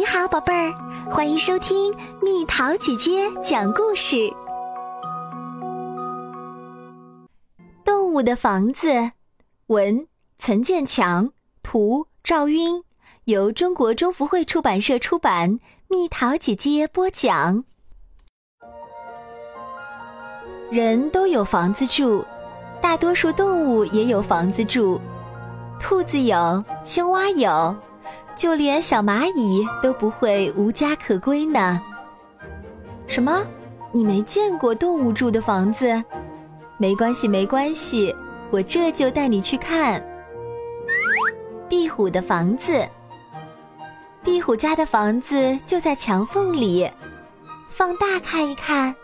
你好，宝贝儿，欢迎收听蜜桃姐姐讲故事。《动物的房子》，文岑建强，图赵晕，由中国中福会出版社出版。蜜桃姐姐播讲。人都有房子住，大多数动物也有房子住，兔子有，青蛙有。就连小蚂蚁都不会无家可归呢。什么？你没见过动物住的房子？没关系，没关系，我这就带你去看。壁虎的房子。壁虎家的房子就在墙缝里，放大看一看。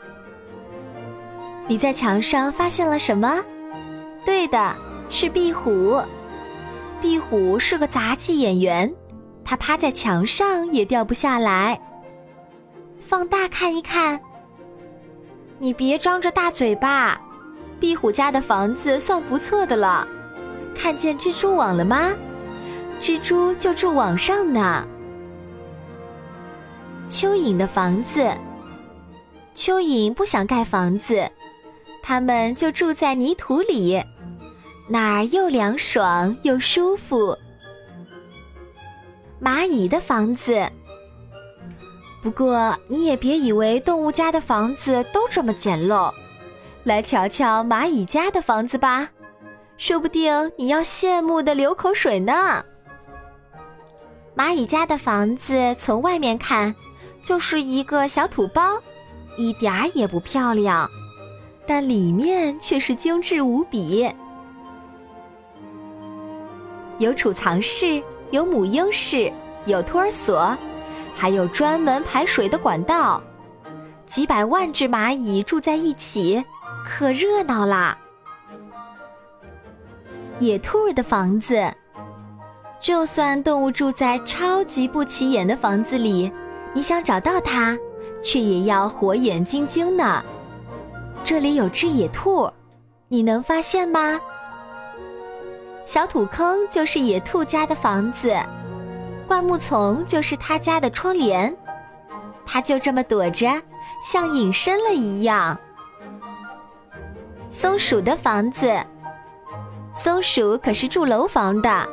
你在墙上发现了什么？对的，是壁虎。壁虎是个杂技演员。它趴在墙上也掉不下来。放大看一看，你别张着大嘴巴。壁虎家的房子算不错的了。看见蜘蛛网了吗？蜘蛛就住网上呢。蚯蚓的房子，蚯蚓不想盖房子，它们就住在泥土里，那儿又凉爽又舒服。蚂蚁的房子。不过你也别以为动物家的房子都这么简陋，来瞧瞧蚂蚁家的房子吧，说不定你要羡慕的流口水呢。蚂蚁家的房子从外面看就是一个小土包，一点儿也不漂亮，但里面却是精致无比，有储藏室。有母婴室，有托儿所，还有专门排水的管道。几百万只蚂蚁住在一起，可热闹啦！野兔的房子，就算动物住在超级不起眼的房子里，你想找到它，却也要火眼金睛呢。这里有只野兔，你能发现吗？小土坑就是野兔家的房子，灌木丛就是他家的窗帘，它就这么躲着，像隐身了一样。松鼠的房子，松鼠可是住楼房的，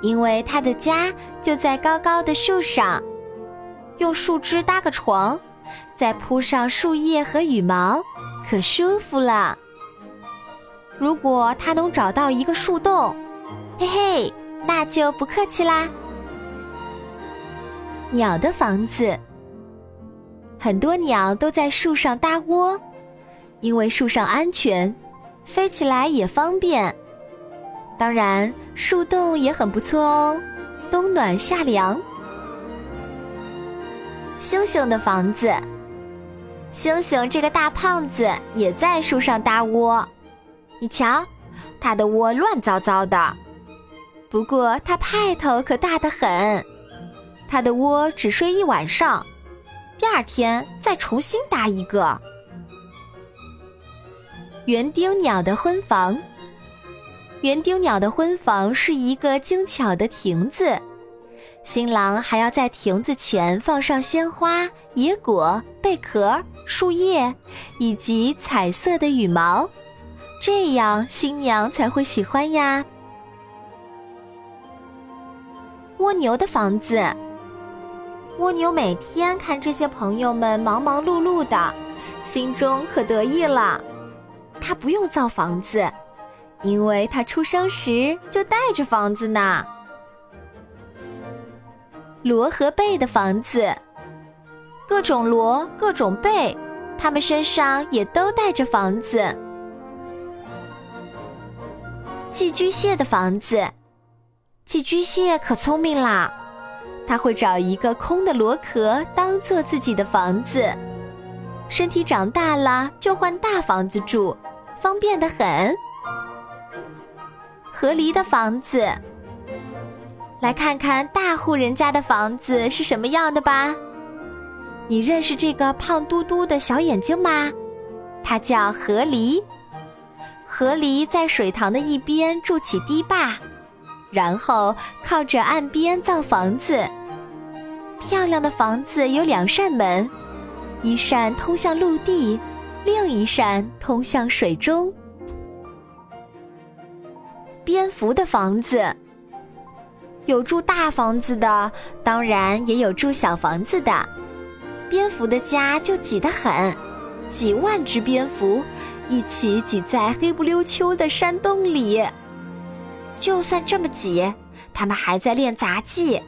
因为它的家就在高高的树上，用树枝搭个床，再铺上树叶和羽毛，可舒服了。如果它能找到一个树洞，嘿嘿，那就不客气啦。鸟的房子，很多鸟都在树上搭窝，因为树上安全，飞起来也方便。当然，树洞也很不错哦，冬暖夏凉。星星的房子，星星这个大胖子也在树上搭窝。你瞧，它的窝乱糟糟的，不过它派头可大得很。它的窝只睡一晚上，第二天再重新搭一个。园丁鸟的婚房，园丁鸟的婚房是一个精巧的亭子，新郎还要在亭子前放上鲜花、野果、贝壳、树叶，以及彩色的羽毛。这样新娘才会喜欢呀。蜗牛的房子，蜗牛每天看这些朋友们忙忙碌碌的，心中可得意了。它不用造房子，因为它出生时就带着房子呢。螺和贝的房子，各种螺，各种贝，它们身上也都带着房子。寄居蟹的房子，寄居蟹可聪明啦，它会找一个空的螺壳当做自己的房子，身体长大了就换大房子住，方便的很。河狸的房子，来看看大户人家的房子是什么样的吧。你认识这个胖嘟嘟的小眼睛吗？它叫河狸。河狸在水塘的一边筑起堤坝，然后靠着岸边造房子。漂亮的房子有两扇门，一扇通向陆地，另一扇通向水中。蝙蝠的房子，有住大房子的，当然也有住小房子的。蝙蝠的家就挤得很，几万只蝙蝠一起挤在黑不溜秋的山洞里。就算这么挤，他们还在练杂技。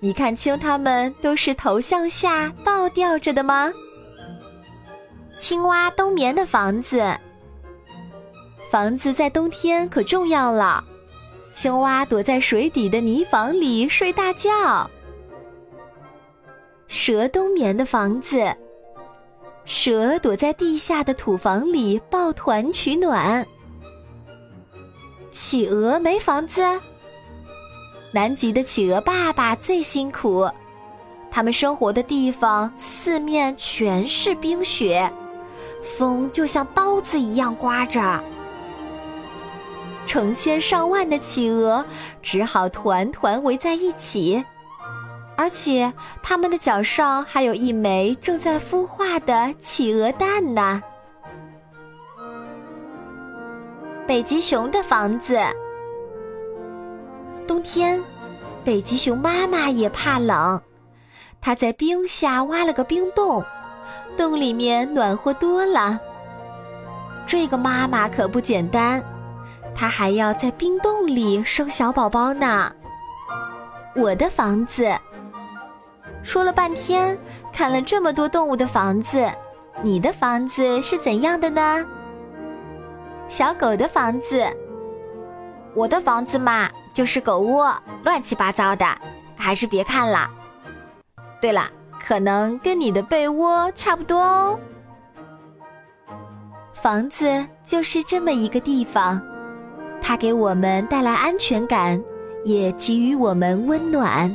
你看清他们都是头向下倒吊着的吗？青蛙冬眠的房子，房子在冬天可重要了。青蛙躲在水底的泥房里睡大觉。蛇冬眠的房子，蛇躲在地下的土房里抱团取暖。企鹅没房子。南极的企鹅爸爸最辛苦，他们生活的地方四面全是冰雪，风就像刀子一样刮着。成千上万的企鹅只好团团围在一起，而且它们的脚上还有一枚正在孵化的企鹅蛋呢。北极熊的房子。冬天，北极熊妈妈也怕冷，它在冰下挖了个冰洞，洞里面暖和多了。这个妈妈可不简单，她还要在冰洞里生小宝宝呢。我的房子，说了半天，看了这么多动物的房子，你的房子是怎样的呢？小狗的房子。我的房子嘛，就是狗窝，乱七八糟的，还是别看了。对了，可能跟你的被窝差不多哦。房子就是这么一个地方，它给我们带来安全感，也给予我们温暖。